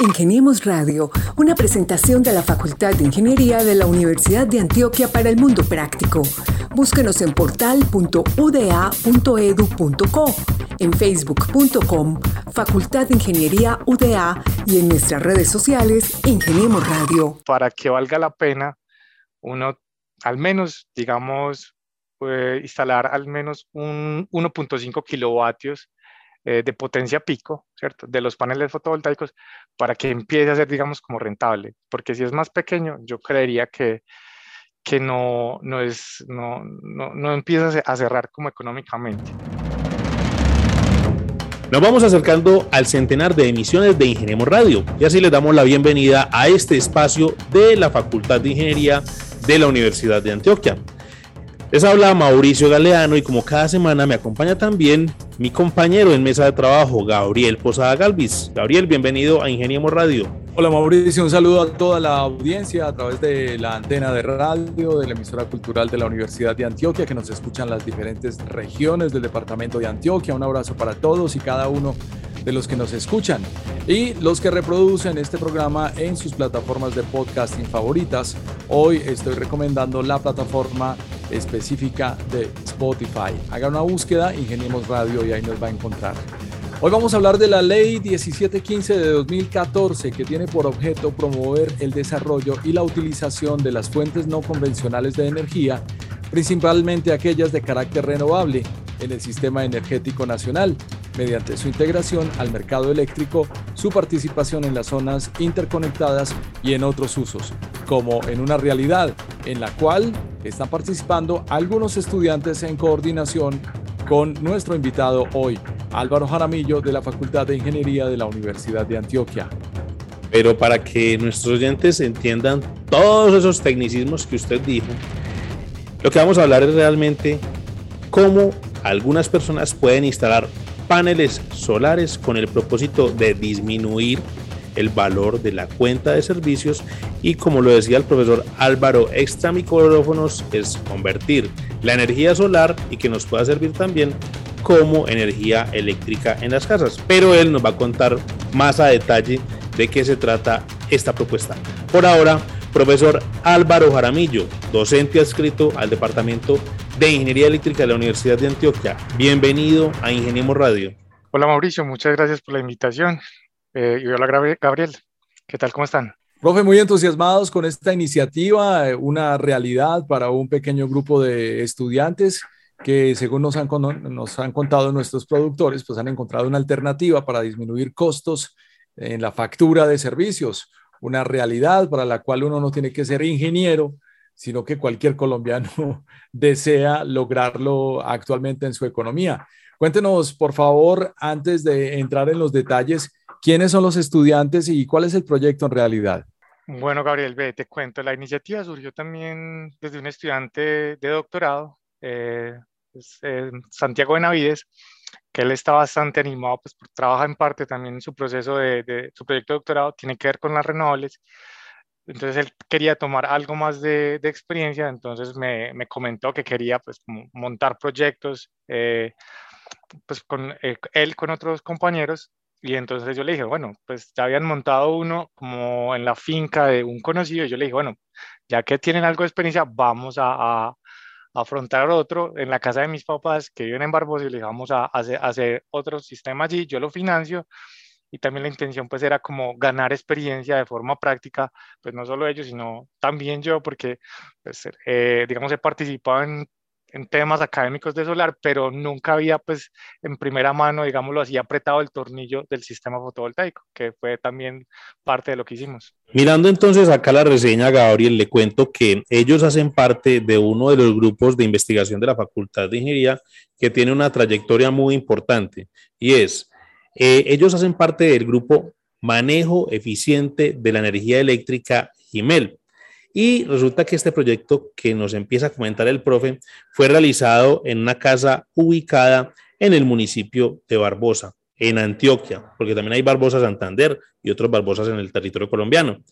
Ingeniemos Radio, una presentación de la Facultad de Ingeniería de la Universidad de Antioquia para el Mundo Práctico. Búsquenos en portal.uda.edu.co, en facebook.com, Facultad de Ingeniería UDA y en nuestras redes sociales, Ingeniemos Radio. Para que valga la pena, uno al menos, digamos, puede instalar al menos un 1.5 kilovatios eh, de potencia pico, ¿cierto? De los paneles fotovoltaicos para que empiece a ser, digamos, como rentable. Porque si es más pequeño, yo creería que, que no, no, es, no, no, no empieza a cerrar como económicamente. Nos vamos acercando al centenar de emisiones de Ingeniemos Radio y así les damos la bienvenida a este espacio de la Facultad de Ingeniería de la Universidad de Antioquia. Les habla Mauricio Galeano y como cada semana me acompaña también mi compañero en mesa de trabajo, Gabriel Posada Galvis. Gabriel, bienvenido a Ingeniemos Radio. Hola Mauricio, un saludo a toda la audiencia a través de la antena de radio de la emisora cultural de la Universidad de Antioquia que nos escuchan las diferentes regiones del departamento de Antioquia. Un abrazo para todos y cada uno de los que nos escuchan y los que reproducen este programa en sus plataformas de podcasting favoritas. Hoy estoy recomendando la plataforma específica de Spotify. Haga una búsqueda, Ingeniemos Radio y ahí nos va a encontrar. Hoy vamos a hablar de la ley 1715 de 2014 que tiene por objeto promover el desarrollo y la utilización de las fuentes no convencionales de energía, principalmente aquellas de carácter renovable en el sistema energético nacional, mediante su integración al mercado eléctrico, su participación en las zonas interconectadas y en otros usos, como en una realidad en la cual están participando algunos estudiantes en coordinación con nuestro invitado hoy, Álvaro Jaramillo de la Facultad de Ingeniería de la Universidad de Antioquia. Pero para que nuestros oyentes entiendan todos esos tecnicismos que usted dijo, lo que vamos a hablar es realmente cómo algunas personas pueden instalar paneles solares con el propósito de disminuir el valor de la cuenta de servicios y como lo decía el profesor Álvaro extra micrófonos es convertir la energía solar y que nos pueda servir también como energía eléctrica en las casas. Pero él nos va a contar más a detalle de qué se trata esta propuesta. Por ahora, profesor Álvaro Jaramillo, docente adscrito al Departamento de Ingeniería Eléctrica de la Universidad de Antioquia. Bienvenido a Ingeniemos Radio. Hola Mauricio, muchas gracias por la invitación. Eh, y hola Gabriel, ¿qué tal? ¿Cómo están? Profe, muy entusiasmados con esta iniciativa, eh, una realidad para un pequeño grupo de estudiantes que según nos han, nos han contado nuestros productores, pues han encontrado una alternativa para disminuir costos en la factura de servicios, una realidad para la cual uno no tiene que ser ingeniero, sino que cualquier colombiano desea lograrlo actualmente en su economía. Cuéntenos, por favor, antes de entrar en los detalles, ¿Quiénes son los estudiantes y cuál es el proyecto en realidad? Bueno, Gabriel, ve, te cuento, la iniciativa surgió también desde un estudiante de doctorado, eh, eh, Santiago Benavides, que él está bastante animado, pues trabaja en parte también en su proceso de, su proyecto de doctorado, tiene que ver con las renovables, entonces él quería tomar algo más de, experiencia, entonces me, me, comentó que quería pues montar proyectos, eh, pues con él con otros compañeros y entonces yo le dije, bueno, pues ya habían montado uno como en la finca de un conocido. Y yo le dije, bueno, ya que tienen algo de experiencia, vamos a, a, afrontar otro en la casa de mis papás que viven en Barbosa y le dije, vamos a, hacer, hacer otro sistema allí. Yo lo financio y también la intención pues era como ganar experiencia de forma práctica, pues no solo ellos, sino también yo, porque pues, eh, digamos he participado en en temas académicos de solar, pero nunca había, pues, en primera mano, digámoslo así, apretado el tornillo del sistema fotovoltaico, que fue también parte de lo que hicimos. Mirando entonces acá la reseña, Gabriel, le cuento que ellos hacen parte de uno de los grupos de investigación de la Facultad de Ingeniería que tiene una trayectoria muy importante y es, eh, ellos hacen parte del grupo Manejo Eficiente de la Energía Eléctrica GIMEL. Y resulta que este proyecto que nos empieza a comentar el profe fue realizado en una casa ubicada en el municipio de Barbosa, en Antioquia, porque también hay Barbosa Santander y otros Barbosas en el territorio colombiano.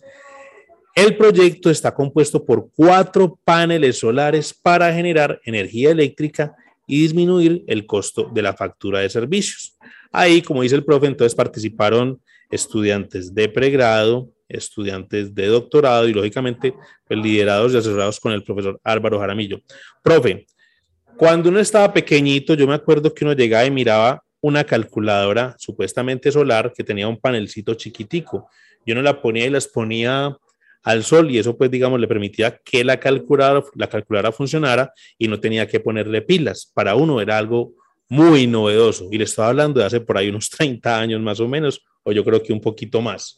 El proyecto está compuesto por cuatro paneles solares para generar energía eléctrica y disminuir el costo de la factura de servicios. Ahí, como dice el profe, entonces participaron estudiantes de pregrado, estudiantes de doctorado y lógicamente pues, liderados y asesorados con el profesor Álvaro Jaramillo. Profe, cuando uno estaba pequeñito, yo me acuerdo que uno llegaba y miraba una calculadora supuestamente solar que tenía un panelcito chiquitico. Yo no la ponía y las ponía al sol y eso pues digamos le permitía que la calculadora, la calculadora funcionara y no tenía que ponerle pilas. Para uno era algo muy novedoso y le estaba hablando de hace por ahí unos 30 años más o menos o yo creo que un poquito más.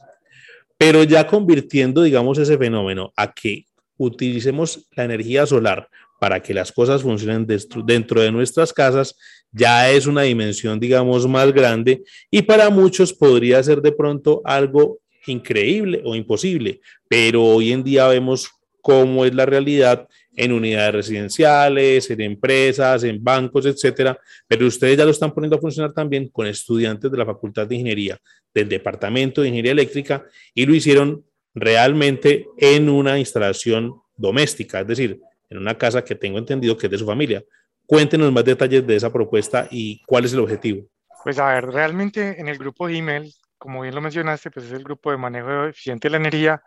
Pero ya convirtiendo digamos ese fenómeno a que utilicemos la energía solar para que las cosas funcionen dentro de nuestras casas, ya es una dimensión, digamos, más grande y para muchos podría ser de pronto algo increíble o imposible, pero hoy en día vemos cómo es la realidad en unidades residenciales, en empresas, en bancos, etcétera, pero ustedes ya lo están poniendo a funcionar también con estudiantes de la Facultad de Ingeniería del Departamento de Ingeniería Eléctrica y lo hicieron realmente en una instalación doméstica, es decir, en una casa que tengo entendido que es de su familia. Cuéntenos más detalles de esa propuesta y cuál es el objetivo. Pues a ver, realmente en el grupo de email, como bien lo mencionaste, pues es el grupo de manejo eficiente de la energía,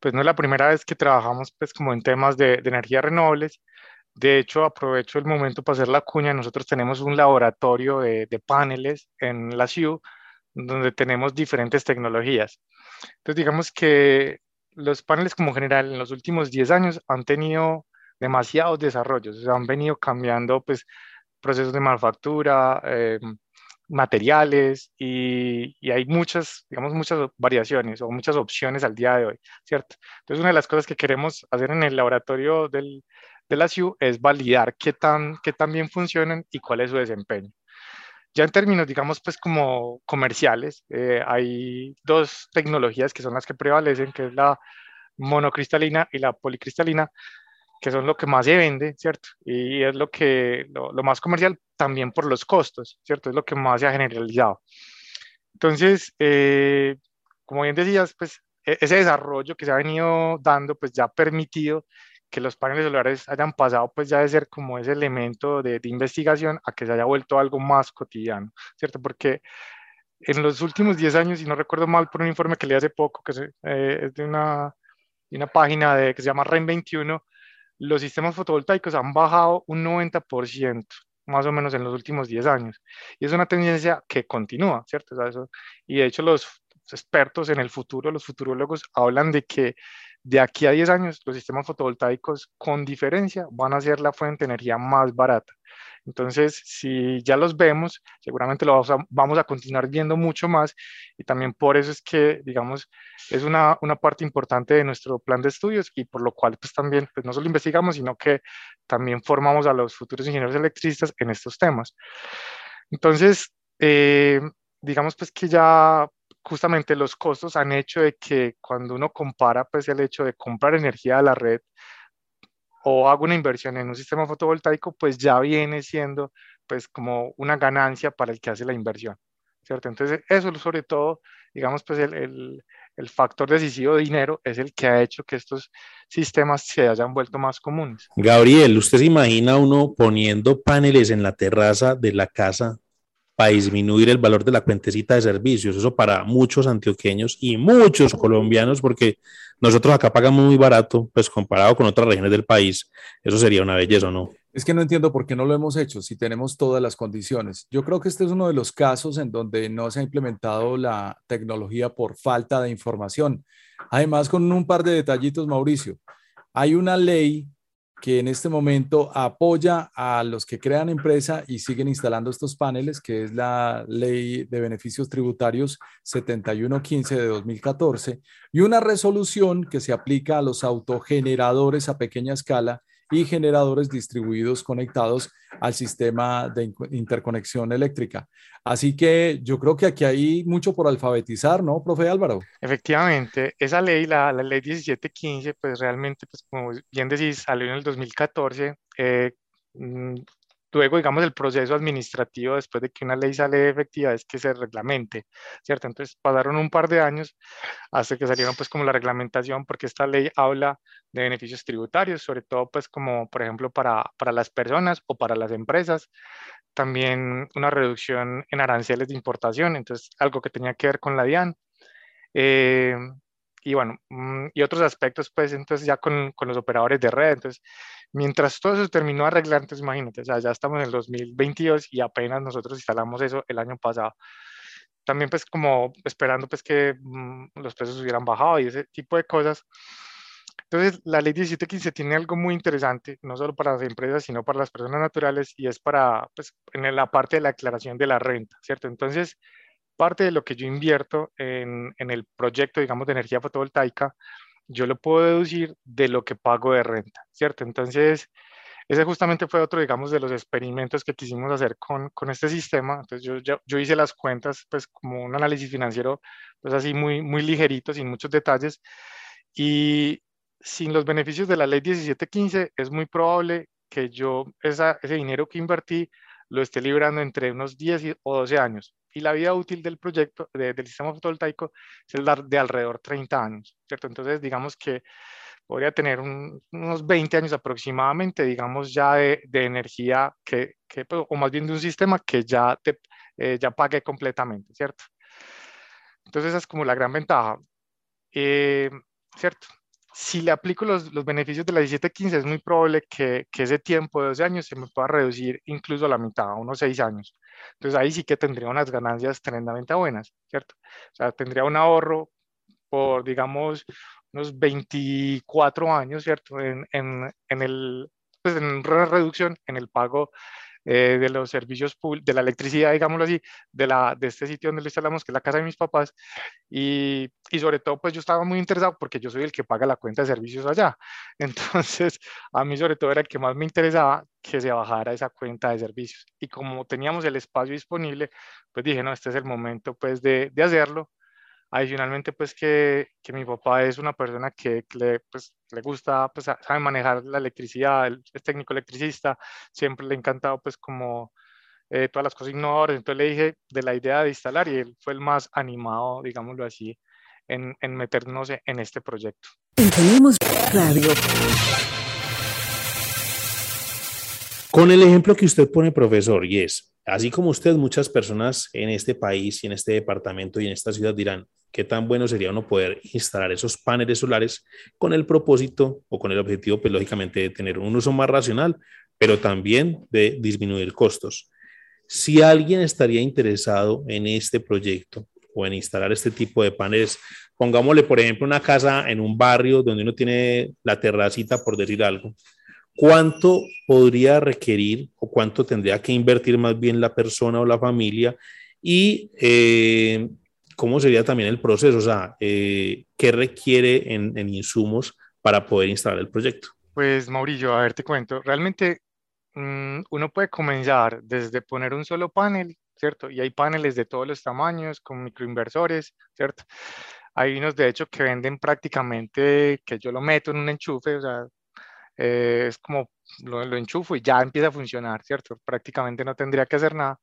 pues no es la primera vez que trabajamos pues como en temas de, de energías renovables. De hecho, aprovecho el momento para hacer la cuña. Nosotros tenemos un laboratorio de, de paneles en la CIU donde tenemos diferentes tecnologías. Entonces, digamos que los paneles como general en los últimos 10 años han tenido demasiados desarrollos, o sea, han venido cambiando pues procesos de manufactura, eh, materiales y, y, hay muchas, digamos, muchas variaciones o muchas opciones al día de hoy, ¿cierto? Entonces, una de las cosas que queremos hacer en el laboratorio del, de la CIU es validar qué tan, qué tan bien funcionan y cuál es su desempeño. Ya en términos, digamos, pues como comerciales, eh, hay dos tecnologías que son las que prevalecen, que es la monocristalina y la policristalina, que son lo que más se vende, ¿cierto? Y es lo que, lo, más comercial también por los costos, ¿cierto? Es lo que más se ha generalizado. Entonces, eh, como bien decías, pues e, ese desarrollo que se ha venido dando, pues ya ha permitido que los paneles solares hayan pasado pues ya de ser como ese elemento de, de investigación a que se haya vuelto algo más cotidiano, ¿cierto? Porque en los últimos 10 años, y no recuerdo mal por un informe que leí hace poco, que eh, es de una, de una página de, que se llama REN 21, los sistemas fotovoltaicos han bajado un 90% más o menos en los últimos 10 años. Y es una tendencia que continúa, ¿cierto? eso, y de hecho los expertos en el futuro, los futurólogos, hablan de que de aquí a 10 años los sistemas fotovoltaicos con diferencia van a ser la fuente de energía más barata. Entonces, si ya los vemos, seguramente lo vamos a, continuar viendo mucho más y también por eso es que, digamos, es una, una, parte importante de nuestro plan de estudios y por lo cual, pues también, pues no solo investigamos, sino que también formamos a los futuros ingenieros electricistas en estos temas. Entonces, eh, digamos pues que ya justamente los costos han hecho de que cuando uno compara pues el hecho de comprar energía a la red o hago una inversión en un sistema fotovoltaico, pues ya viene siendo pues como una ganancia para el que hace la inversión, ¿cierto? Entonces eso sobre todo, digamos pues el, el, el factor decisivo de dinero es el que ha hecho que estos sistemas se hayan vuelto más comunes. Gabriel, ¿usted se imagina uno poniendo paneles en la terraza de la casa para disminuir el valor de la cuentecita de servicios. Eso para muchos antioqueños y muchos colombianos, porque nosotros acá pagamos muy barato, pues comparado con otras regiones del país, eso sería una belleza, ¿o no? Es que no entiendo por qué no lo hemos hecho si tenemos todas las condiciones. Yo creo que este es uno de los casos en donde no se ha implementado la tecnología por falta de información. Además, con un par de detallitos, Mauricio, hay una ley que en este momento apoya a los que crean empresa y siguen instalando estos paneles, que es la Ley de Beneficios Tributarios 7115 de 2014, y una resolución que se aplica a los autogeneradores a pequeña escala y generadores distribuidos conectados al sistema de interconexión eléctrica. Así que yo creo que aquí hay mucho por alfabetizar, ¿no, profe Álvaro? Efectivamente, esa ley, la, la ley 1715, pues realmente, pues como bien decís, salió en el 2014. Eh, mm, luego, digamos, el proceso administrativo después de que una ley sale efectiva es que se reglamente, ¿cierto? Entonces pasaron un par de años hasta que salieron pues como la reglamentación, porque esta ley habla de beneficios tributarios, sobre todo pues como por ejemplo para, para las personas o para las empresas, también una reducción en aranceles de importación, entonces algo que tenía que ver con la DIAN. Eh, y bueno, mm, y otros aspectos, pues entonces ya con, con, los operadores de red, entonces mientras todo eso terminó de arreglar, entonces imagínate, o sea, ya estamos en el 2022 y apenas nosotros instalamos eso el año pasado. También pues como esperando pues que mm, los precios hubieran bajado y ese tipo de cosas. Entonces, la ley 1715 tiene algo muy interesante, no solo para las empresas, sino para las personas naturales, y es para, pues, en la parte de la declaración de la renta, ¿cierto? Entonces, parte de lo que yo invierto en, en el proyecto, digamos, de energía fotovoltaica, yo lo puedo deducir de lo que pago de renta, ¿cierto? Entonces, ese justamente fue otro, digamos, de los experimentos que quisimos hacer con, con este sistema. Entonces, yo, yo, hice las cuentas, pues, como un análisis financiero, pues, así muy, muy ligerito, sin muchos detalles. Y, sin los beneficios de la ley 1715, es muy probable que yo esa, ese dinero que invertí lo esté librando entre unos 10 o 12 años. Y la vida útil del proyecto, del sistema fotovoltaico, es de alrededor 30 años, ¿cierto? Entonces, digamos que podría tener unos 20 años aproximadamente, digamos, ya de, de energía, que, que, pues, o más bien de un sistema que ya, te, eh, ya pague completamente, ¿cierto? Entonces, esa es como la gran ventaja. Eh, ¿Cierto? si le aplico los, los, beneficios de la 1715, es muy probable que, que, ese tiempo de 12 años se me pueda reducir incluso a la mitad, a unos 6 años. Entonces ahí sí que tendría unas ganancias tremendamente buenas, ¿cierto? O sea, tendría un ahorro por, digamos, unos 24 años, ¿cierto? En, en, en el, pues en reducción en el pago eh, de los servicios de la electricidad, digámoslo así, de, la, de este sitio donde lo instalamos, que es la casa de mis papás, y, y, sobre todo, pues yo estaba muy interesado porque yo soy el que paga la cuenta de servicios allá. Entonces, a mí sobre todo era el que más me interesaba que se bajara esa cuenta de servicios. Y como teníamos el espacio disponible, pues dije, no, este es el momento pues de, de hacerlo. Adicionalmente, pues que, que, mi papá es una persona que, le, pues, le gusta, pues sabe manejar la electricidad, es técnico electricista, siempre le ha encantado pues como eh, todas las cosas innovadoras, entonces le dije de la idea de instalar y él fue el más animado, digámoslo así, en, en meternos en este proyecto. Tenemos radio. Con el ejemplo que usted pone, profesor, y es, así como usted, muchas personas en este país y en este departamento y en esta ciudad dirán, qué tan bueno sería uno poder instalar esos paneles solares con el propósito o con el objetivo, pues lógicamente, de tener un uso más racional, pero también de disminuir costos. Si alguien estaría interesado en este proyecto o en instalar este tipo de paneles, pongámosle, por ejemplo, una casa en un barrio donde uno tiene la terracita, por decir algo, ¿cuánto podría requerir o cuánto tendría que invertir más bien la persona o la familia? Y eh, ¿cómo sería también el proceso? O sea, eh, ¿qué requiere en, insumos para poder instalar el proyecto? Pues Mauricio, a ver, te cuento. Realmente mm, uno puede comenzar desde poner un solo panel, ¿cierto? Y hay paneles de todos los tamaños, con microinversores, ¿cierto? Hay unos, de hecho, que venden prácticamente, que yo lo meto en un enchufe, o sea, eh, es como lo, lo enchufo y ya empieza a funcionar, ¿cierto? Prácticamente no tendría que hacer nada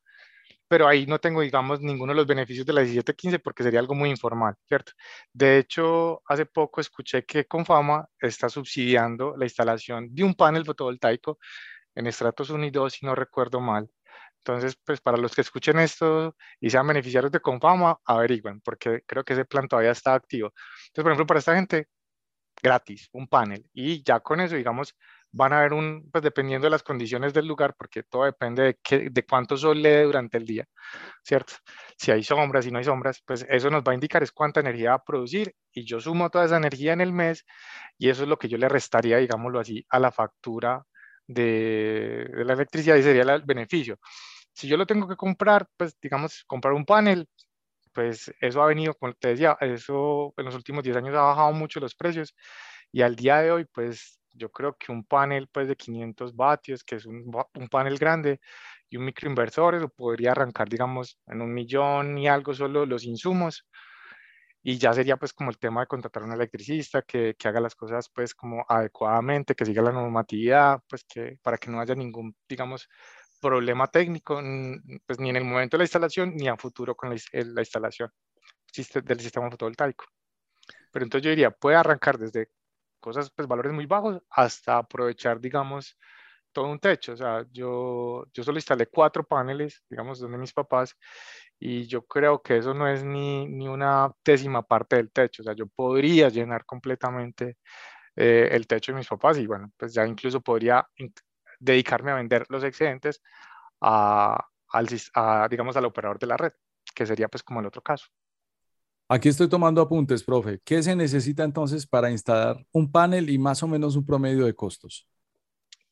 pero ahí no tengo, digamos, ninguno de los beneficios de la 1715 porque sería algo muy informal, ¿cierto? De hecho, hace poco escuché que Confama está subsidiando la instalación de un panel fotovoltaico en estratos Unidos, si no recuerdo mal. Entonces, pues para los que escuchen esto y sean beneficiarios de Confama, averigüen, porque creo que ese plan todavía está activo. Entonces, por ejemplo, para esta gente, gratis, un panel. Y ya con eso, digamos, van a haber un, pues dependiendo de las condiciones del lugar, porque todo depende de, qué, de cuánto sol le dé durante el día, ¿cierto? Si hay sombras, si no hay sombras, pues eso nos va a indicar es cuánta energía va a producir y yo sumo toda esa energía en el mes y eso es lo que yo le restaría, digámoslo así, a la factura de, de la electricidad y sería el beneficio. Si yo lo tengo que comprar, pues digamos, comprar un panel, pues eso ha venido, como te decía, eso en los últimos 10 años ha bajado mucho los precios y al día de hoy, pues yo creo que un panel pues de 500 vatios, que es un, un panel grande, y un microinversor, lo podría arrancar, digamos, en un millón y algo solo los insumos. Y ya sería pues como el tema de contratar a un electricista que, que haga las cosas pues como adecuadamente, que siga la normatividad, pues que para que no haya ningún, digamos, problema técnico, pues ni en el momento de la instalación ni a futuro con la, la instalación del sistema fotovoltaico. Pero entonces yo diría, puede arrancar desde cosas, pues valores muy bajos, hasta aprovechar, digamos, todo un techo. O sea, yo, yo solo instalé cuatro paneles, digamos, donde mis papás, y yo creo que eso no es ni, ni una décima parte del techo, o sea, yo podría llenar completamente eh, el techo de mis papás y bueno, pues ya incluso podría dedicarme a vender los excedentes a, al, a, digamos, al operador de la red, que sería pues como el otro caso. Aquí estoy tomando apuntes, profe. ¿Qué se necesita entonces para instalar un panel y más o menos un promedio de costos?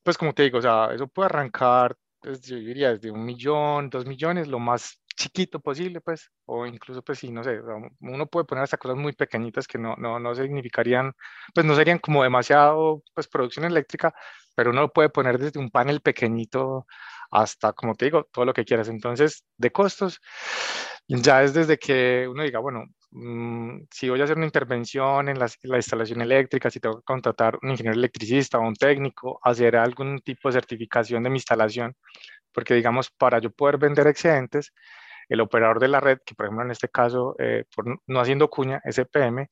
Pues como te digo, o sea, eso puede arrancar, pues, yo diría, desde un millón, dos millones, lo más chiquito posible, pues, o incluso, pues sí, no sé, uno puede poner hasta cosas muy pequeñitas que no, no, no significarían, pues no serían como demasiado, pues, producción eléctrica, pero uno puede poner desde un panel pequeñito hasta, como te digo, todo lo que quieras. Entonces, de costos, ya es desde que uno diga, bueno, mm, si voy a hacer una intervención en la, la, instalación eléctrica, si tengo que contratar un ingeniero electricista o un técnico, hacer algún tipo de certificación de mi instalación, porque digamos, para yo poder vender excedentes, el operador de la red, que por ejemplo en este caso, eh, por no haciendo cuña, SPM,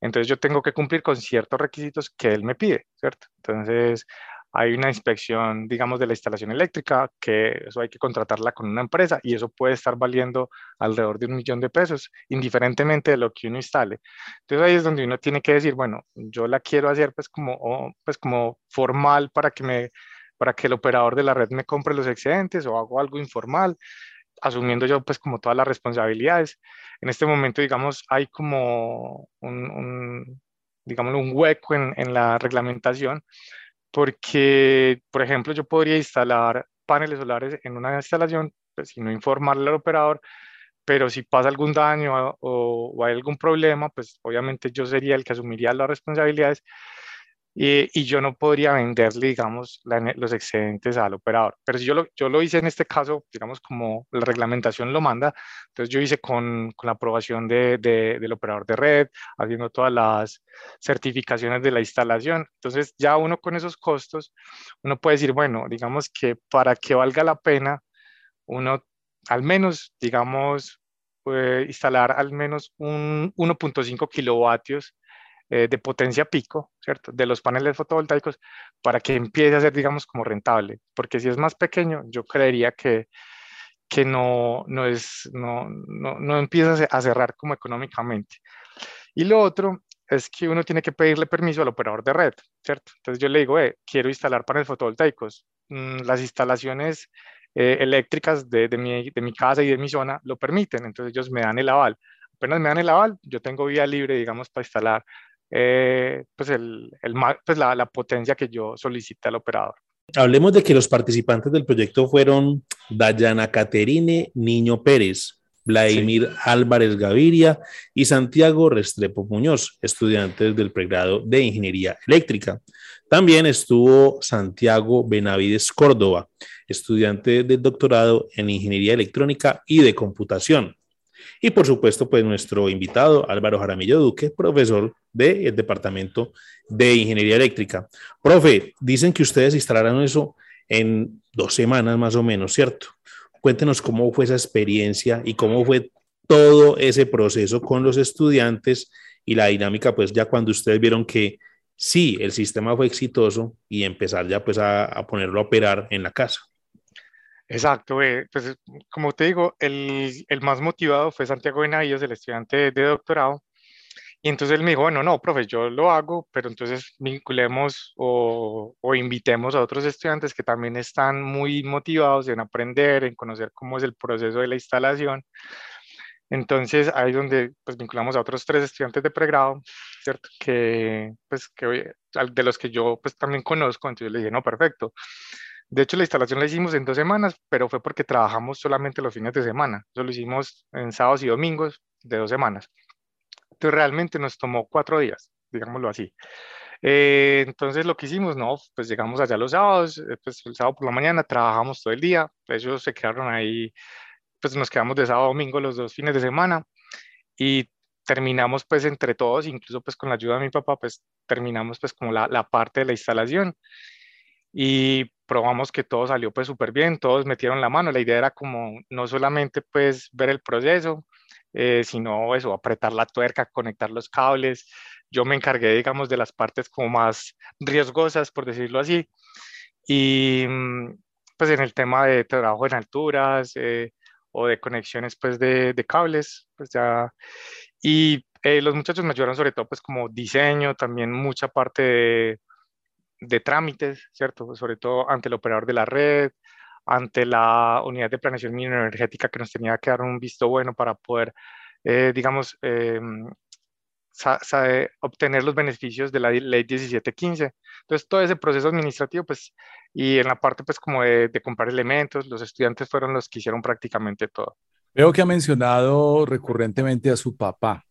entonces yo tengo que cumplir con ciertos requisitos que él me pide, ¿cierto? Entonces hay una inspección, digamos, de la instalación eléctrica, que eso hay que contratarla con una empresa y eso puede estar valiendo alrededor de un millón de pesos, indiferentemente de lo que uno instale. Entonces ahí es donde uno tiene que decir, bueno, yo la quiero hacer pues como, pues como formal para que me para que el operador de la red me compre los excedentes o hago algo informal, asumiendo yo pues como todas las responsabilidades. En este momento, digamos, hay como un, un digamos, un hueco en, en la reglamentación porque, por ejemplo, yo podría instalar paneles solares en una instalación, pues, y no informarle al operador, pero si pasa algún daño o, o, hay algún problema, pues obviamente yo sería el que asumiría las responsabilidades y, yo no podría venderle, digamos, los excedentes al operador. Pero si yo lo, yo lo hice en este caso, digamos, como la reglamentación lo manda, entonces yo hice con, con la aprobación de, del operador de red, haciendo todas las certificaciones de la instalación. Entonces ya uno con esos costos, uno puede decir, bueno, digamos que para que valga la pena, uno al menos, digamos, puede instalar al menos un 1.5 kilovatios eh, de potencia pico, ¿cierto? De los paneles fotovoltaicos para que empiece a ser, digamos, como rentable. Porque si es más pequeño, yo creería que, que no, no, es, no, no, no empieza a cerrar como económicamente. Y lo otro es que uno tiene que pedirle permiso al operador de red, ¿cierto? Entonces yo le digo, eh, quiero instalar paneles fotovoltaicos. Mm, las instalaciones eh, eléctricas de, de, mi, de mi casa y de mi zona lo permiten, entonces ellos me dan el aval. Apenas me dan el aval, yo tengo vía libre, digamos, para instalar eh, pues, el, el, pues la, la, potencia que yo solicité al operador. Hablemos de que los participantes del proyecto fueron Dayana Caterine Niño Pérez, Vladimir sí. Álvarez Gaviria y Santiago Restrepo Muñoz, estudiantes del pregrado de Ingeniería Eléctrica. También estuvo Santiago Benavides Córdoba, estudiante del doctorado en Ingeniería Electrónica y de Computación. Y por supuesto, pues nuestro invitado Álvaro Jaramillo Duque, profesor del Departamento de Ingeniería Eléctrica. Profe, dicen que ustedes instalaron eso en dos semanas más o menos, ¿cierto? Cuéntenos cómo fue esa experiencia y cómo fue todo ese proceso con los estudiantes y la dinámica, pues ya cuando ustedes vieron que sí, el sistema fue exitoso y empezar ya pues a ponerlo a operar en la casa. Exacto, eh, pues como te digo, el, el, más motivado fue Santiago Benavides, el estudiante de doctorado, y entonces él me dijo, bueno, no, profe, yo lo hago, pero entonces vinculemos o, o, invitemos a otros estudiantes que también están muy motivados en aprender, en conocer cómo es el proceso de la instalación. Entonces ahí es donde pues vinculamos a otros tres estudiantes de pregrado, ¿cierto? Que pues que de los que yo pues también conozco, entonces le dije, no, perfecto. De hecho, la instalación la hicimos en dos semanas, pero fue porque trabajamos solamente los fines de semana. Eso lo hicimos en sábados y domingos de dos semanas. Entonces, realmente nos tomó cuatro días, digámoslo así. Eh, entonces, lo que hicimos, no, pues llegamos allá los sábados, eh, pues el sábado por la mañana trabajamos todo el día. Ellos se quedaron ahí, pues nos quedamos de sábado a domingo los dos fines de semana y terminamos pues entre todos, incluso pues con la ayuda de mi papá, pues terminamos pues como la, la parte de la instalación y probamos que todo salió pues súper bien, todos metieron la mano, la idea era como no solamente pues ver el proceso, eh, sino eso, apretar la tuerca, conectar los cables, yo me encargué digamos de las partes como más riesgosas, por decirlo así, y mm, pues en el tema de trabajo en alturas, eh, o de conexiones pues de, de cables, pues ya, y eh, los muchachos me ayudaron sobre todo pues como diseño, también mucha parte de, de trámites, ¿cierto? Sobre todo ante el operador de la red, ante la unidad de planeación energética que nos tenía que dar un visto bueno para poder, eh, digamos, eh, obtener los beneficios de la ley 1715. Entonces, todo ese proceso administrativo, pues, y en la parte, pues, como de, de comprar elementos, los estudiantes fueron los que hicieron prácticamente todo. Veo que ha mencionado recurrentemente a su papá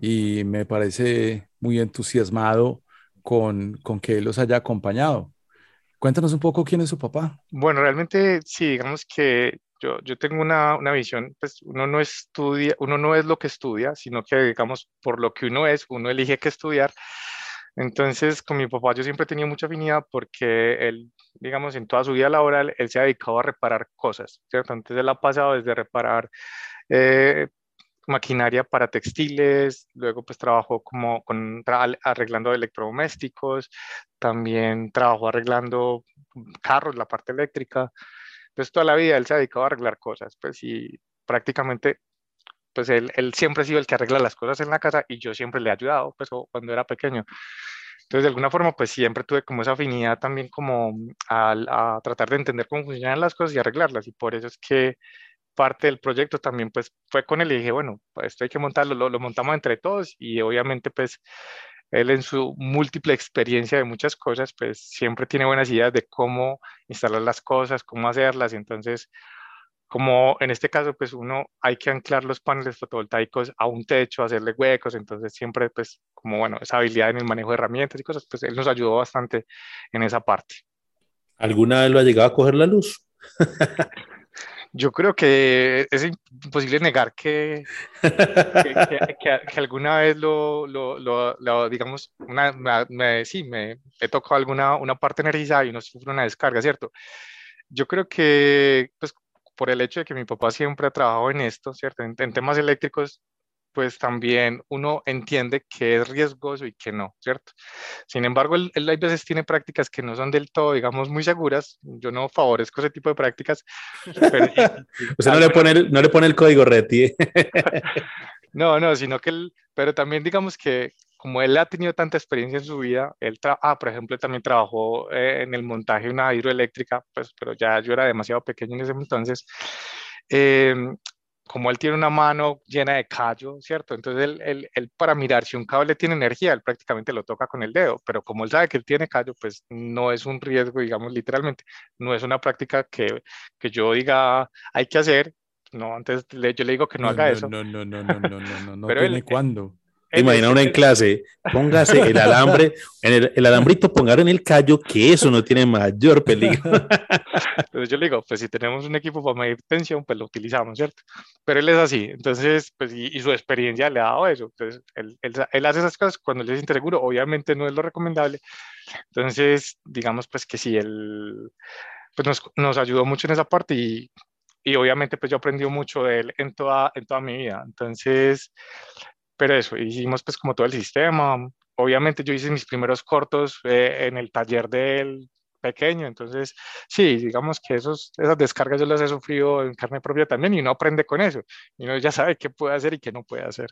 y me parece muy entusiasmado con, con que él los haya acompañado. Cuéntanos un poco quién es su papá. Bueno, realmente sí, digamos que yo, yo tengo una, una, visión, pues uno no estudia, uno no es lo que estudia, sino que digamos, por lo que uno es, uno elige qué estudiar. Entonces, con mi papá yo siempre he tenido mucha afinidad porque él, digamos, en toda su vida laboral, él se ha dedicado a reparar cosas, ¿cierto? Entonces, él ha pasado desde reparar eh, maquinaria para textiles, luego pues trabajó como con, arreglando electrodomésticos, también trabajó arreglando carros, la parte eléctrica. Entonces toda la vida él se ha dedicado a arreglar cosas, pues y prácticamente pues él, él siempre ha sido el que arregla las cosas en la casa y yo siempre le he ayudado, pues cuando era pequeño. Entonces, de alguna forma, pues siempre tuve como esa afinidad también como a, a, tratar de entender cómo funcionan las cosas y arreglarlas. Y por eso es que parte del proyecto también pues fue con él y dije, bueno, pues esto hay que montarlo, lo, lo montamos entre todos y obviamente pues él en su múltiple experiencia de muchas cosas, pues siempre tiene buenas ideas de cómo instalar las cosas, cómo hacerlas. Entonces, como en este caso, pues uno hay que anclar los paneles fotovoltaicos a un techo, hacerle huecos. Entonces, siempre, pues, como bueno, esa habilidad en el manejo de herramientas y cosas, pues él nos ayudó bastante en esa parte. ¿Alguna vez lo ha llegado a coger la luz? yo creo que es imposible negar que, que, alguna vez lo, lo, lo, digamos, una, me, sí, me he tocado alguna una parte energizada y uno sufre una descarga, ¿cierto? Yo creo que, pues, por el hecho de que mi papá siempre ha trabajado en esto, ¿cierto? En, en temas eléctricos, pues también uno entiende que es riesgoso y que no, ¿cierto? Sin embargo, él, él, hay veces tiene prácticas que no son del todo, digamos, muy seguras. Yo no favorezco ese tipo de prácticas. Pero, Usted no le, pone el, no le pone el código RETI. no, no, sino que él, pero también digamos que como él ha tenido tanta experiencia en su vida, él, ah, por ejemplo, también trabajó eh, en el montaje de una hidroeléctrica, pues, pero ya yo era demasiado pequeño en ese entonces. Eh, como él tiene una mano llena de callo, ¿cierto? Entonces él, él, él, para mirar si un cable tiene energía, él prácticamente lo toca con el dedo, pero como él sabe que él tiene callo, pues no es un riesgo, digamos, literalmente, no es una práctica que, que yo diga hay que hacer, no, antes le, yo le digo que no, no haga no, eso. No, no, no, no, no, no, no, no pero tiene él, cuándo. Imagina uno en clase, póngase el alambre, en el, el, alambrito, póngalo en el callo, que eso no tiene mayor peligro. Entonces yo le digo, pues si tenemos un equipo para medir tensión, pues lo utilizamos, ¿cierto? Pero él es así, entonces, pues y, y su experiencia le ha dado eso. Entonces, él, él, él, hace esas cosas cuando él se siente seguro, obviamente no es lo recomendable. Entonces, digamos, pues que sí, él pues nos, nos ayudó mucho en esa parte y, y obviamente pues yo aprendí mucho de él en toda, en toda mi vida. Entonces, pero eso, hicimos pues como todo el sistema. Obviamente yo hice mis primeros cortos eh, en el taller del pequeño, entonces sí, digamos que esos, esas descargas yo las he sufrido en carne propia también y uno aprende con eso, y uno ya sabe qué puede hacer y qué no puede hacer.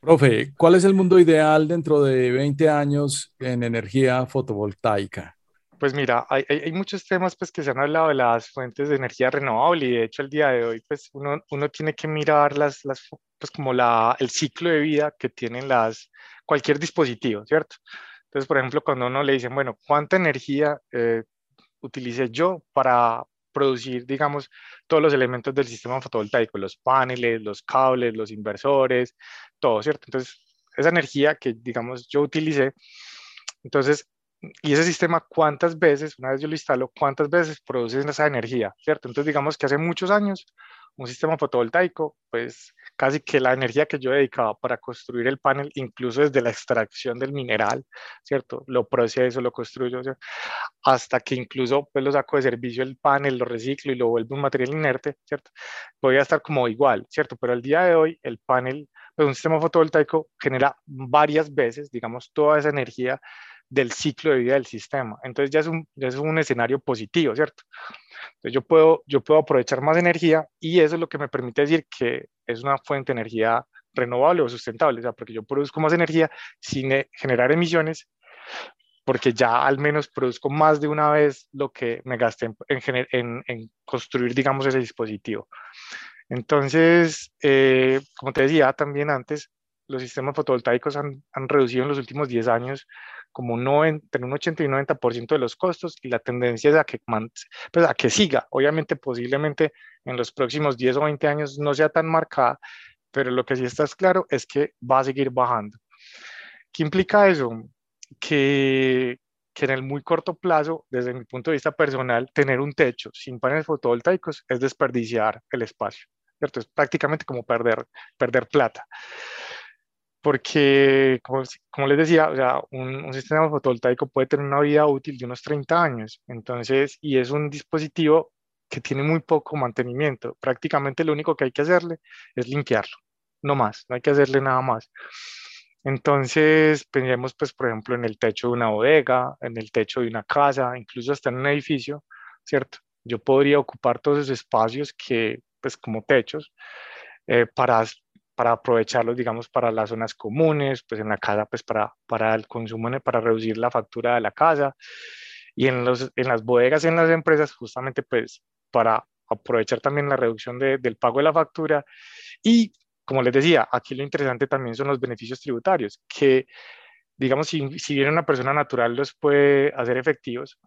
Profe, ¿cuál es el mundo ideal dentro de 20 años en energía fotovoltaica? Pues mira, hay, hay, muchos temas pues, que se han hablado de las fuentes de energía renovable y de hecho el día de hoy pues, uno, uno tiene que mirar las, las, pues, como la, el ciclo de vida que tienen las, cualquier dispositivo, ¿cierto? Entonces, por ejemplo, cuando uno le dicen, bueno, ¿cuánta energía eh, utilicé yo para producir, digamos, todos los elementos del sistema fotovoltaico, los paneles, los cables, los inversores, todo, ¿cierto? Entonces, esa energía que, digamos, yo utilicé, entonces y ese sistema, ¿cuántas veces, una vez yo lo instalo, cuántas veces produce esa energía, ¿cierto? Entonces, digamos que hace muchos años, un sistema fotovoltaico, pues casi que la energía que yo dedicaba para construir el panel, incluso desde la extracción del mineral, ¿cierto? Lo proceso, lo construyo, ¿cierto? hasta que incluso pues lo saco de servicio el panel, lo reciclo y lo vuelvo un material inerte, ¿cierto? Voy a estar como igual, ¿cierto? Pero al día de hoy, el panel, pues un sistema fotovoltaico genera varias veces, digamos, toda esa energía del ciclo de vida del sistema. Entonces ya es un, ya es un escenario positivo, ¿cierto? Entonces yo puedo, yo puedo aprovechar más energía y eso es lo que me permite decir que es una fuente de energía renovable o sustentable, o sea, porque yo produzco más energía sin eh, generar emisiones, porque ya al menos produzco más de una vez lo que me gasté en, en, en construir, digamos, ese dispositivo. Entonces, eh, como te decía también antes, los sistemas fotovoltaicos han, reducido en los últimos 10 años como un, 90, un 80 y 90% de los costos y la tendencia es a que, pues a que siga. Obviamente, posiblemente en los próximos 10 o 20 años no sea tan marcada, pero lo que sí está claro es que va a seguir bajando. ¿Qué implica eso? Que, que en el muy corto plazo, desde mi punto de vista personal, tener un techo sin paneles fotovoltaicos es desperdiciar el espacio. ¿cierto? Es prácticamente como perder, perder plata porque, como, como, les decía, o sea, un, un, sistema fotovoltaico puede tener una vida útil de unos 30 años, entonces, y es un dispositivo que tiene muy poco mantenimiento. Prácticamente lo único que hay que hacerle es limpiarlo, no más, no hay que hacerle nada más. Entonces, pensemos, pues, por ejemplo, en el techo de una bodega, en el techo de una casa, incluso hasta en un edificio, ¿cierto? Yo podría ocupar todos esos espacios que, pues, como techos, eh, para para aprovecharlos, digamos, para las zonas comunes, pues en la casa, pues para, para el consumo, para reducir la factura de la casa, y en, los, en las bodegas en las empresas, justamente, pues para aprovechar también la reducción de, del pago de la factura. Y, como les decía, aquí lo interesante también son los beneficios tributarios, que, digamos, si, si bien una persona natural los puede hacer efectivos,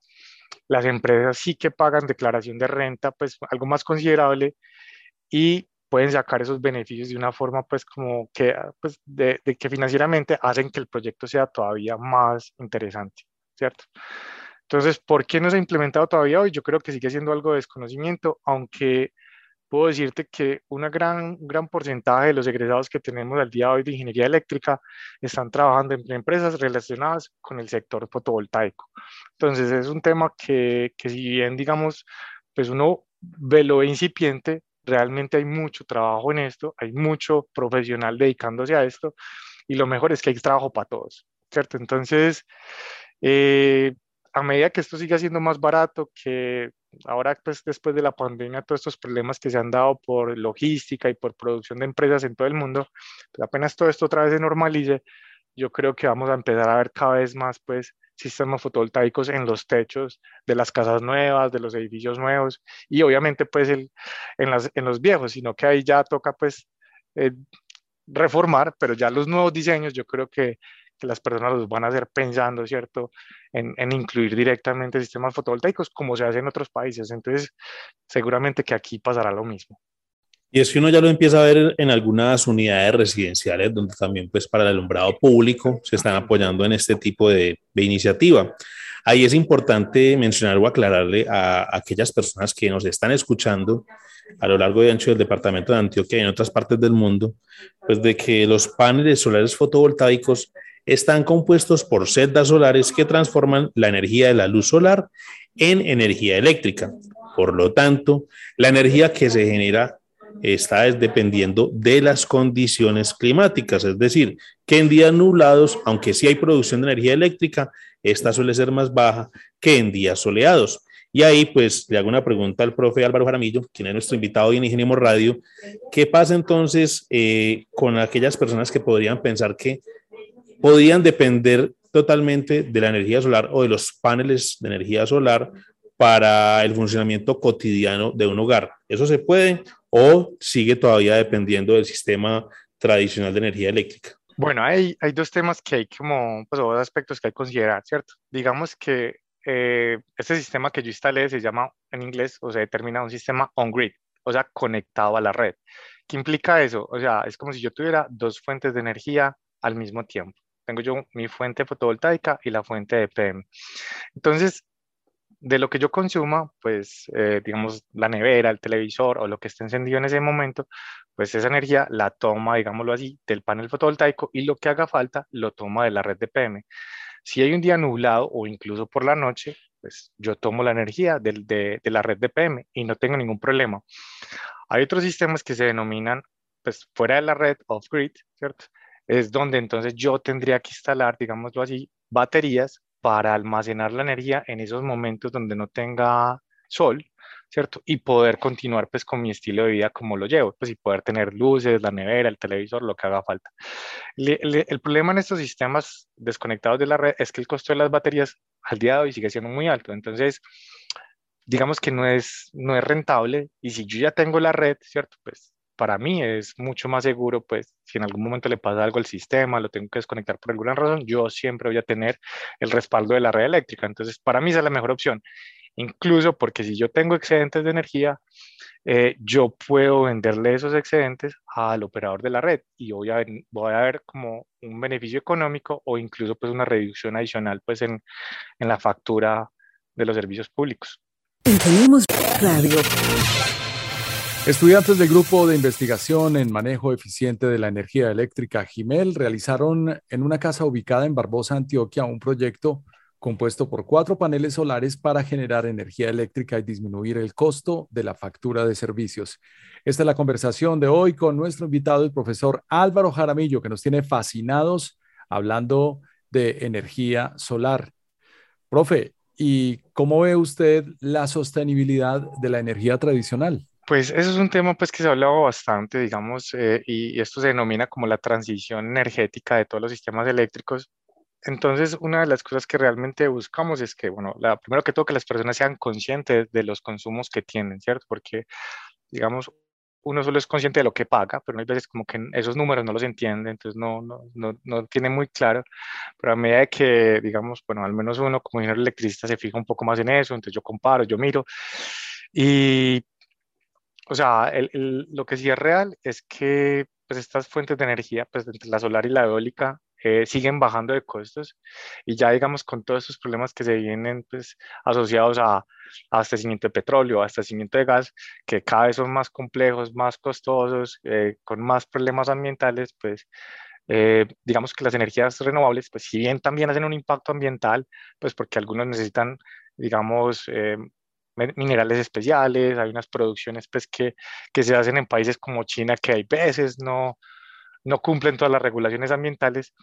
las empresas sí que pagan declaración de renta, pues algo más considerable, y pueden sacar esos beneficios de una forma pues como que, pues, de, que financieramente hacen que el proyecto sea todavía más interesante, ¿cierto? Entonces, ¿por qué no se ha implementado todavía hoy? Yo creo que sigue siendo algo de desconocimiento, aunque puedo decirte que una gran, un gran porcentaje de los egresados que tenemos al día de hoy de ingeniería eléctrica están trabajando en empresas relacionadas con el sector fotovoltaico. Entonces, es un tema que, que si bien, digamos, pues uno ve lo incipiente, realmente hay mucho trabajo en esto, hay mucho profesional dedicándose a esto y lo mejor es que hay trabajo para todos, ¿cierto? Entonces, eh, a medida que esto siga siendo más barato, que ahora pues después de la pandemia todos estos problemas que se han dado por logística y por producción de empresas en todo el mundo, pues apenas todo esto otra vez se normalice, yo creo que vamos a empezar a ver cada vez más pues sistemas fotovoltaicos en los techos de las casas nuevas, de los edificios nuevos y obviamente pues el, en, las, en los viejos, sino que ahí ya toca pues eh, reformar, pero ya los nuevos diseños yo creo que, que las personas los van a hacer pensando, ¿cierto?, en, en, incluir directamente sistemas fotovoltaicos como se hace en otros países. Entonces, seguramente que aquí pasará lo mismo. Y es que uno ya lo empieza a ver en algunas unidades residenciales donde también pues para el alumbrado público se están apoyando en este tipo de, de iniciativa. Ahí es importante mencionar o aclararle a, a, aquellas personas que nos están escuchando a lo largo y ancho del departamento de Antioquia y en otras partes del mundo, pues de que los paneles solares fotovoltaicos están compuestos por celdas solares que transforman la energía de la luz solar en energía eléctrica. Por lo tanto, la energía que se genera está dependiendo de las condiciones climáticas, es decir, que en días nublados, aunque sí hay producción de energía eléctrica, esta suele ser más baja que en días soleados. Y ahí, pues, le hago una pregunta al profe Álvaro Jaramillo, quien es nuestro invitado hoy en Ingeniemos Radio. ¿Qué pasa entonces eh, con aquellas personas que podrían pensar que podrían depender totalmente de la energía solar o de los paneles de energía solar para el funcionamiento cotidiano de un hogar. ¿Eso se puede o sigue todavía dependiendo del sistema tradicional de energía eléctrica? Bueno, hay, hay dos temas que hay como, pues, dos aspectos que hay que considerar, ¿cierto? Digamos que eh, este sistema que yo instalé se llama en inglés o se determina un sistema on-grid, o sea, conectado a la red. ¿Qué implica eso? O sea, es como si yo tuviera dos fuentes de energía al mismo tiempo. Tengo yo mi fuente fotovoltaica y la fuente de PM. Entonces, de lo que yo consuma, pues eh, digamos la nevera, el televisor o lo que esté encendido en ese momento, pues esa energía la toma, digámoslo así, del panel fotovoltaico y lo que haga falta lo toma de la red de PM. Si hay un día nublado o incluso por la noche, pues yo tomo la energía de, de, la red de PM y no tengo ningún problema. Hay otros sistemas que se denominan, pues fuera de la red off-grid, ¿cierto? Es donde entonces yo tendría que instalar, digámoslo así, baterías para almacenar la energía en esos momentos donde no tenga sol, ¿cierto? Y poder continuar pues con mi estilo de vida como lo llevo, pues y poder tener luces, la nevera, el televisor, lo que haga falta. el problema en estos sistemas desconectados de la red es que el costo de las baterías al día de hoy sigue siendo muy alto, entonces digamos que no es, no es rentable y si yo ya tengo la red, ¿cierto? Pues para mí es mucho más seguro, pues si en algún momento le pasa algo al sistema, lo tengo que desconectar por alguna razón, yo siempre voy a tener el respaldo de la red eléctrica. Entonces, para mí esa es la mejor opción. Incluso porque si yo tengo excedentes de energía, eh, yo puedo venderle esos excedentes al operador de la red y voy a, voy a ver como un beneficio económico o incluso pues una reducción adicional pues en, en la factura de los servicios públicos. Radio. Estudiantes del Grupo de Investigación en Manejo Eficiente de la Energía Eléctrica, GIMEL, realizaron en una casa ubicada en Barbosa, Antioquia, un proyecto compuesto por cuatro paneles solares para generar energía eléctrica y disminuir el costo de la factura de servicios. Esta es la conversación de hoy con nuestro invitado, el profesor Álvaro Jaramillo, que nos tiene fascinados hablando de energía solar. Profe, ¿y cómo ve usted la sostenibilidad de la energía tradicional? Pues eso es un tema pues que se ha hablado bastante, digamos, eh, y esto se denomina como la transición energética de todos los sistemas eléctricos. Entonces, una de las cosas que realmente buscamos es que, bueno, la, primero que todo, que las personas sean conscientes de los consumos que tienen, ¿cierto? Porque, digamos, uno solo es consciente de lo que paga, pero hay veces como que esos números no los entiende, entonces no, no, no, no tiene muy claro, pero a medida de que, digamos, bueno, al menos uno como ingeniero electricista se fija un poco más en eso, entonces yo comparo, yo miro, y, o sea, lo que sí es real es que pues estas fuentes de energía, pues entre la solar y la eólica, eh, siguen bajando de costos y ya digamos con todos estos problemas que se vienen pues, asociados a, abastecimiento de petróleo, abastecimiento de gas, que cada vez son más complejos, más costosos, eh, con más problemas ambientales, pues eh, digamos que las energías renovables, pues si bien también hacen un impacto ambiental, pues porque algunos necesitan, digamos, minerales especiales, hay unas producciones pues que, que se hacen en países como China que hay veces no, no cumplen todas las regulaciones ambientales.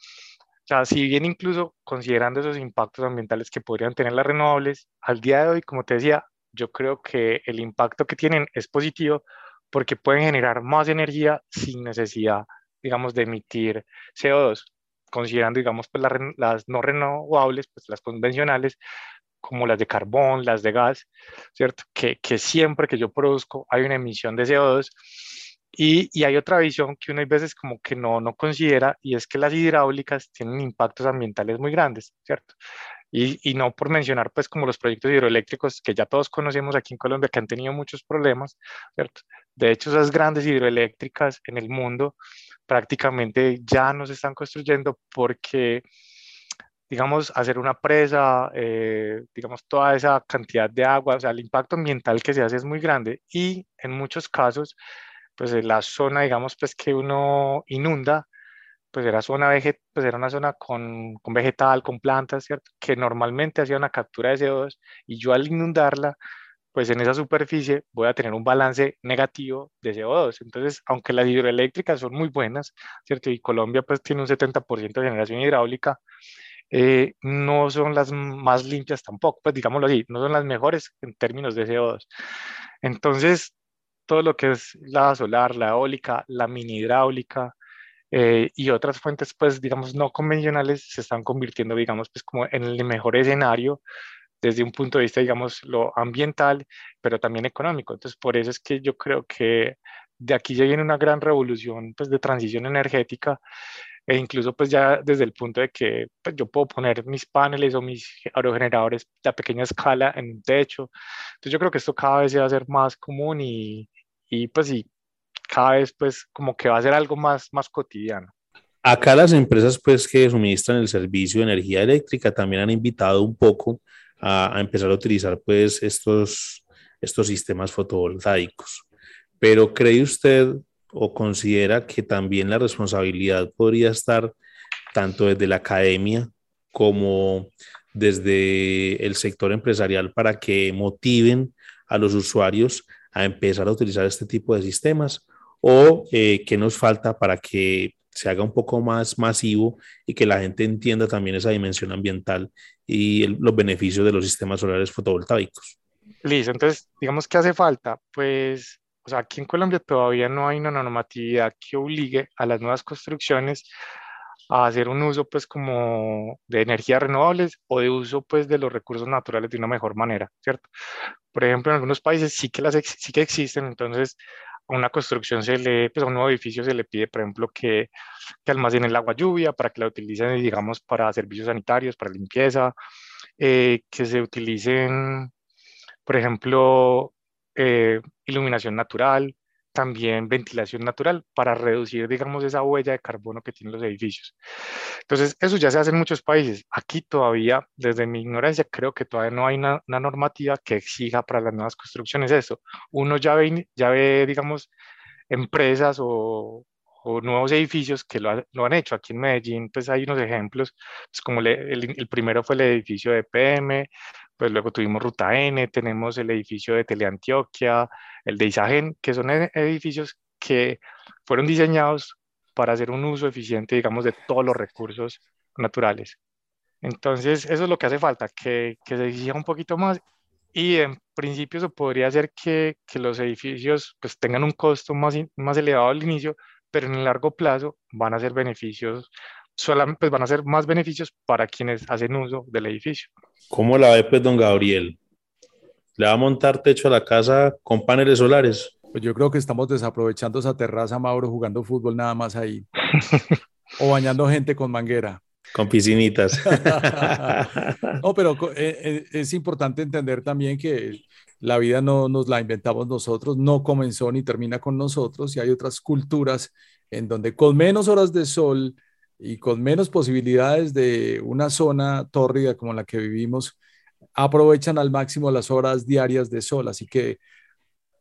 O si bien incluso considerando esos impactos ambientales que podrían tener las renovables, al día de hoy, como te decía, yo creo que el impacto que tienen es positivo porque pueden generar más energía sin necesidad, digamos, de emitir CO2, considerando, digamos, pues las, no renovables, pues las convencionales, como las de carbón, las de gas, ¿cierto? Que, que siempre que yo produzco hay una emisión de CO2 y, y, hay otra visión que uno hay veces como que no, no considera y es que las hidráulicas tienen impactos ambientales muy grandes, ¿cierto? Y, y, no por mencionar pues como los proyectos hidroeléctricos que ya todos conocemos aquí en Colombia que han tenido muchos problemas, ¿cierto? De hecho esas grandes hidroeléctricas en el mundo prácticamente ya no se están construyendo porque digamos, hacer una presa, eh, digamos, toda esa cantidad de agua, o sea, el impacto ambiental que se hace es muy grande y en muchos casos pues la zona, digamos, pues que uno inunda, pues era, zona veget pues era una zona con, con, vegetal, con plantas, ¿cierto? Que normalmente hacía una captura de CO2 y yo al inundarla, pues en esa superficie voy a tener un balance negativo de CO2. Entonces, aunque las hidroeléctricas son muy buenas, ¿cierto? Y Colombia pues tiene un 70% de generación hidráulica, eh, no son las más limpias tampoco, pues digámoslo así, no son las mejores en términos de CO2. Entonces, todo lo que es la solar, la eólica, la mini hidráulica eh, y otras fuentes, pues, digamos, no convencionales se están convirtiendo, digamos, pues, como en el mejor escenario desde un punto de vista, digamos, lo ambiental, pero también económico. Entonces, por eso es que yo creo que de aquí ya viene una gran revolución, pues, de transición energética e incluso pues ya desde el punto de que pues, yo puedo poner mis paneles o mis aerogeneradores a pequeña escala en un techo. Entonces yo creo que esto cada vez se va a hacer más común y, y pues sí, cada vez pues como que va a ser algo más, más cotidiano. Acá las empresas pues que suministran el servicio de energía eléctrica también han invitado un poco a, a empezar a utilizar pues estos, estos sistemas fotovoltaicos. Pero ¿cree usted o considera que también la responsabilidad podría estar tanto desde la academia como desde el sector empresarial para que motiven a los usuarios a empezar a utilizar este tipo de sistemas o eh, qué nos falta para que se haga un poco más masivo y que la gente entienda también esa dimensión ambiental y los beneficios de los sistemas solares fotovoltaicos. Listo, entonces, digamos que hace falta, pues, o sea, aquí en Colombia todavía no hay una normatividad que obligue a las nuevas construcciones a hacer un uso, pues, como de energías renovables o de uso, pues, de los recursos naturales de una mejor manera, ¿cierto? Por ejemplo, en algunos países sí que, las sí que existen, entonces a una construcción se le, pues a un nuevo edificio se le pide, por ejemplo, que, que almacene el agua lluvia para que la utilicen, digamos, para servicios sanitarios, para limpieza, eh, que se utilicen, por ejemplo, eh, iluminación natural, también ventilación natural para reducir, digamos, esa huella de carbono que tienen los edificios. Entonces, eso ya se hace en muchos países. Aquí todavía, desde mi ignorancia, creo que todavía no hay una, normativa que exija para las nuevas construcciones eso. Uno ya ve, ya ve digamos, empresas o, o nuevos edificios que lo, lo, han hecho. Aquí en Medellín, pues hay unos ejemplos, pues como el, el, primero fue el edificio de PM, pues luego tuvimos Ruta N, tenemos el edificio de Teleantioquia, el de Isagen, que son edificios que fueron diseñados para hacer un uso eficiente, digamos, de todos los recursos naturales. Entonces, eso es lo que hace falta, que, que se exija un poquito más y en principio eso podría hacer que, que los edificios pues, tengan un costo más, más elevado al inicio, pero en el largo plazo van a ser beneficios solamente pues van a ser más beneficios para quienes hacen uso del edificio. ¿Cómo la ve pues don Gabriel? ¿Le va a montar techo a la casa con paneles solares? Pues yo creo que estamos desaprovechando esa terraza, Mauro, jugando fútbol nada más ahí. o bañando gente con manguera. Con piscinitas. no, pero eh, eh, es importante entender también que la vida no nos la inventamos nosotros, no comenzó ni termina con nosotros y hay otras culturas en donde con menos horas de sol, y con menos posibilidades de una zona tórrida como la que vivimos, aprovechan al máximo las horas diarias de sol. Así que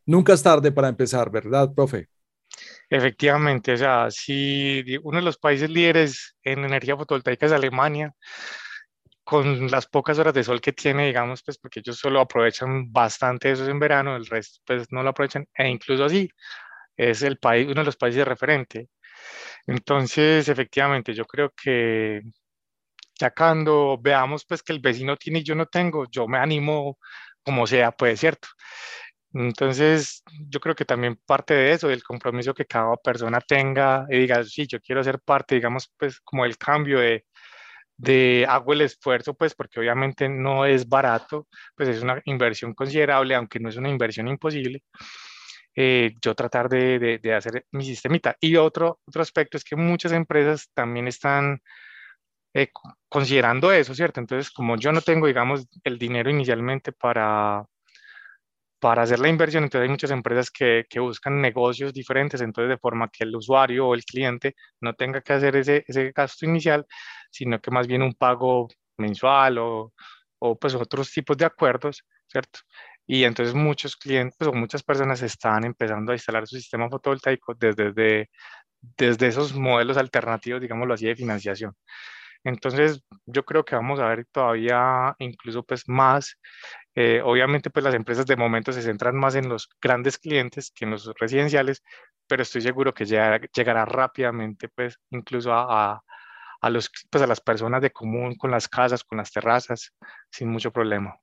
nunca es tarde para empezar, ¿verdad, profe? Efectivamente, o sea, si uno de los países líderes en energía fotovoltaica es Alemania, con las pocas horas de sol que tiene, digamos, pues porque ellos solo aprovechan bastante eso en verano, el resto pues no lo aprovechan, e incluso así es el país, uno de los países referente. Entonces, efectivamente, yo creo que ya cuando veamos pues que el vecino tiene y yo no tengo, yo me animo como sea, pues cierto. Entonces, yo creo que también parte de eso, del compromiso que cada persona tenga y diga, sí, yo quiero ser parte, digamos, pues como el cambio de, de hago el esfuerzo, pues porque obviamente no es barato, pues es una inversión considerable, aunque no es una inversión imposible. Eh, yo tratar de, de, hacer mi sistemita. Y otro, otro aspecto es que muchas empresas también están eh, considerando eso, ¿cierto? Entonces, como yo no tengo, digamos, el dinero inicialmente para, para hacer la inversión, entonces hay muchas empresas que, que, buscan negocios diferentes, entonces de forma que el usuario o el cliente no tenga que hacer ese, ese gasto inicial, sino que más bien un pago mensual o, o pues otros tipos de acuerdos, ¿cierto? Y entonces muchos clientes o muchas personas están empezando a instalar su sistema fotovoltaico desde, desde, desde esos modelos alternativos, digámoslo así, de financiación. Entonces, yo creo que vamos a ver todavía incluso pues más. Eh, obviamente, pues las empresas de momento se centran más en los grandes clientes que en los residenciales, pero estoy seguro que ya llegará rápidamente pues incluso a, a, a, los, pues, a las personas de común con las casas, con las terrazas, sin mucho problema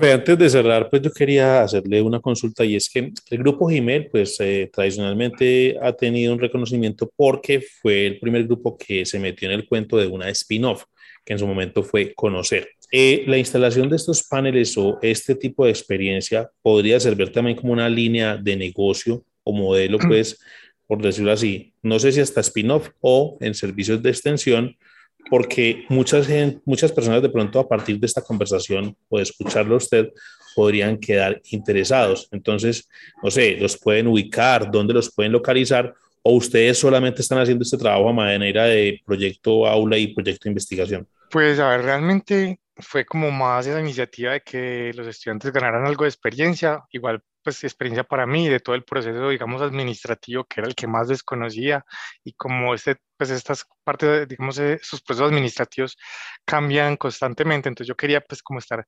antes de cerrar, pues yo quería hacerle una consulta y es que el grupo Gmail, pues eh, tradicionalmente ha tenido un reconocimiento porque fue el primer grupo que se metió en el cuento de una spin-off, que en su momento fue Conocer. Eh, la instalación de estos paneles o este tipo de experiencia podría servir también como una línea de negocio o modelo, pues, por decirlo así, no sé si hasta spin-off o en servicios de extensión porque muchas, muchas personas de pronto a partir de esta conversación o de escucharlo a usted podrían quedar interesados. Entonces, no sé, los pueden ubicar, dónde los pueden localizar o ustedes solamente están haciendo este trabajo a manera de proyecto aula y proyecto de investigación. Pues a ver, realmente fue como más esa iniciativa de que los estudiantes ganaran algo de experiencia, igual pues experiencia para mí de todo el proceso, digamos, administrativo, que era el que más desconocía, y como este, pues estas partes, digamos, sus procesos administrativos cambian constantemente, entonces yo quería pues como estar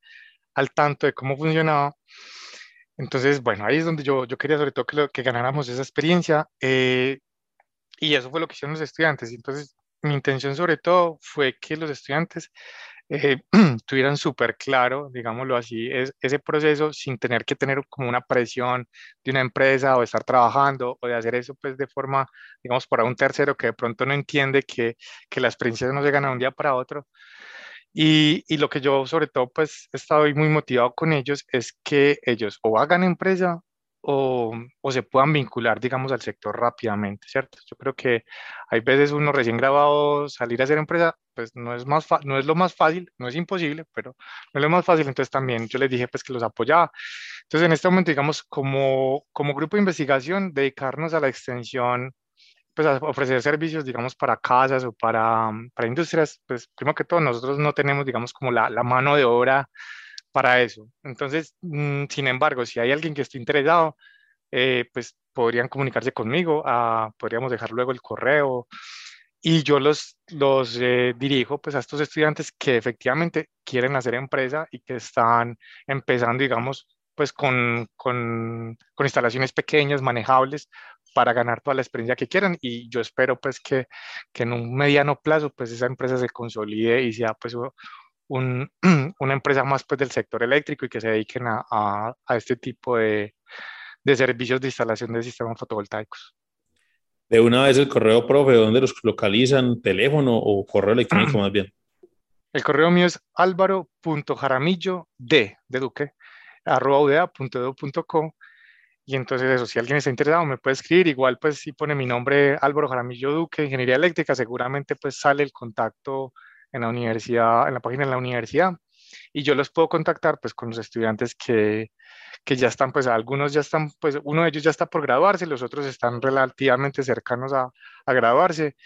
al tanto de cómo funcionaba. Entonces, bueno, ahí es donde yo, yo quería sobre todo que, que ganáramos esa experiencia. Eh, y eso fue lo que hicieron los estudiantes. Entonces, mi intención sobre todo fue que los estudiantes eh, tuvieran súper claro, digámoslo así, es, ese proceso sin tener que tener como una presión de una empresa o estar trabajando o de hacer eso pues de forma, digamos, para un tercero que de pronto no entiende que, que la experiencia no se gana de un día para otro. Y, y, lo que yo sobre todo pues he estado muy motivado con ellos es que ellos o hagan empresa o, o, se puedan vincular, digamos, al sector rápidamente, ¿cierto? Yo creo que hay veces uno recién grabado salir a hacer empresa, pues no es, más no es lo más fácil, no es imposible, pero no es lo más fácil, entonces también yo les dije pues que los apoyaba. Entonces en este momento, digamos, como, como grupo de investigación, dedicarnos a la extensión, pues a ofrecer servicios, digamos, para casas o para, para industrias, pues primero que todo nosotros no tenemos, digamos, como la, la mano de obra para eso. Entonces, mm, sin embargo, si hay alguien que esté interesado, eh, pues podrían comunicarse conmigo, ah, podríamos dejar luego el correo y yo los, los eh, dirijo pues a estos estudiantes que efectivamente quieren hacer empresa y que están empezando, digamos, pues con, con, con instalaciones pequeñas, manejables, para ganar toda la experiencia que quieran y yo espero pues que, que en un mediano plazo pues esa empresa se consolide y sea pues una empresa más pues, del sector eléctrico y que se dediquen a, a, este tipo de, de, servicios de instalación de sistemas fotovoltaicos. De una vez el correo, profe, ¿dónde los localizan? ¿Teléfono o correo electrónico más bien? El correo mío es álvaro.jaramillo de, de Duque, arroba y entonces eso, si alguien está interesado me puede escribir, igual pues si pone mi nombre Álvaro Jaramillo Duque, Ingeniería Eléctrica, seguramente pues sale el contacto en la universidad, en la página de la universidad, y yo los puedo contactar pues con los estudiantes que, que ya están, pues algunos ya están, pues uno de ellos ya está por graduarse, los otros están relativamente cercanos a, a graduarse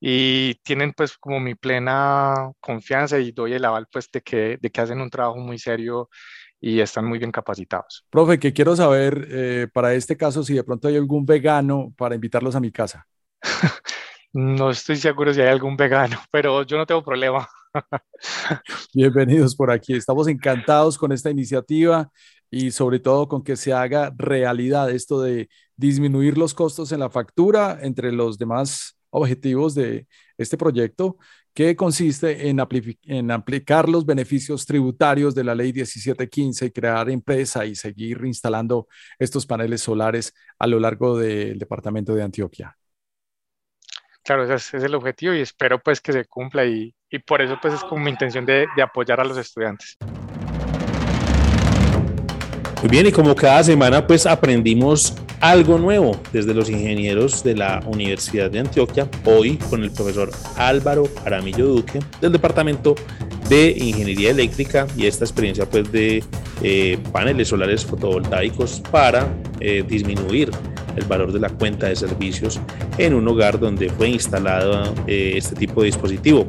y tienen pues como mi plena confianza y doy el aval pues de que, de que hacen un trabajo muy serio y están muy bien capacitados. Profe, que quiero saber eh, para este caso si de pronto hay algún vegano para invitarlos a mi casa. No estoy seguro si hay algún vegano, pero yo no tengo problema. Bienvenidos por aquí. Estamos encantados con esta iniciativa y sobre todo con que se haga realidad esto de disminuir los costos en la factura entre los demás objetivos de este proyecto que consiste en, en, aplicar los beneficios tributarios de la ley 1715 y crear empresa y seguir instalando estos paneles solares a lo largo del departamento de Antioquia claro, ese es, el objetivo y espero pues que se cumpla y, y por eso pues es como mi intención de, de apoyar a los estudiantes. Muy bien, y como cada semana pues aprendimos algo nuevo desde los ingenieros de la Universidad de Antioquia, hoy con el profesor Álvaro Aramillo Duque del Departamento de Ingeniería Eléctrica y esta experiencia pues de eh, paneles solares fotovoltaicos para eh, disminuir el valor de la cuenta de servicios en un hogar donde fue instalado eh, este tipo de dispositivo.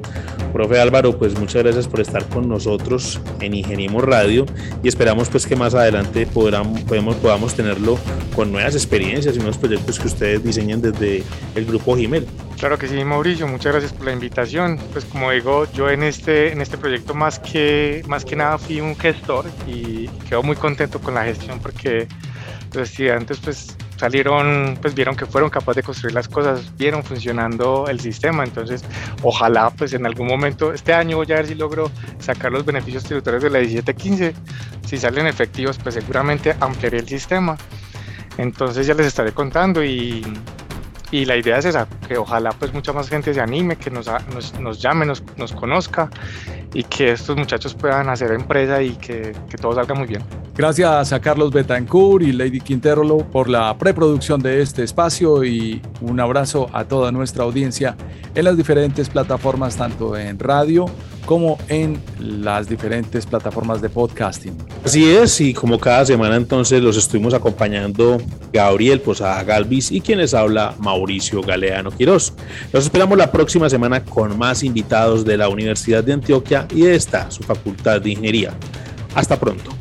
Profe Álvaro, pues muchas gracias por estar con nosotros en Ingeniemos Radio y esperamos pues que más adelante podamos, podamos tenerlo con nuevas experiencias y nuevos proyectos que ustedes diseñen desde el grupo Gimel. Claro que sí, Mauricio, muchas gracias por la invitación. Pues como digo, yo en este, en este proyecto más que, más que nada fui un gestor y quedo muy contento con la gestión porque los estudiantes pues salieron, pues vieron que fueron capaces de construir las cosas, vieron funcionando el sistema, entonces ojalá pues en algún momento, este año voy a ver si logro sacar los beneficios tributarios de la 1715, si salen efectivos pues seguramente ampliaré el sistema, entonces ya les estaré contando y, y la idea es esa, que ojalá pues mucha más gente se anime, que nos, nos, nos llame, nos, nos conozca y que estos muchachos puedan hacer empresa y que, que todo salga muy bien. Gracias a Carlos Betancourt y Lady Quintero por la preproducción de este espacio y un abrazo a toda nuestra audiencia en las diferentes plataformas, tanto en radio como en las diferentes plataformas de podcasting. Así es, y como cada semana entonces los estuvimos acompañando Gabriel Posada Galvis y quienes habla Mauricio Galeano Quirós. Los esperamos la próxima semana con más invitados de la Universidad de Antioquia y esta, su Facultad de Ingeniería. Hasta pronto.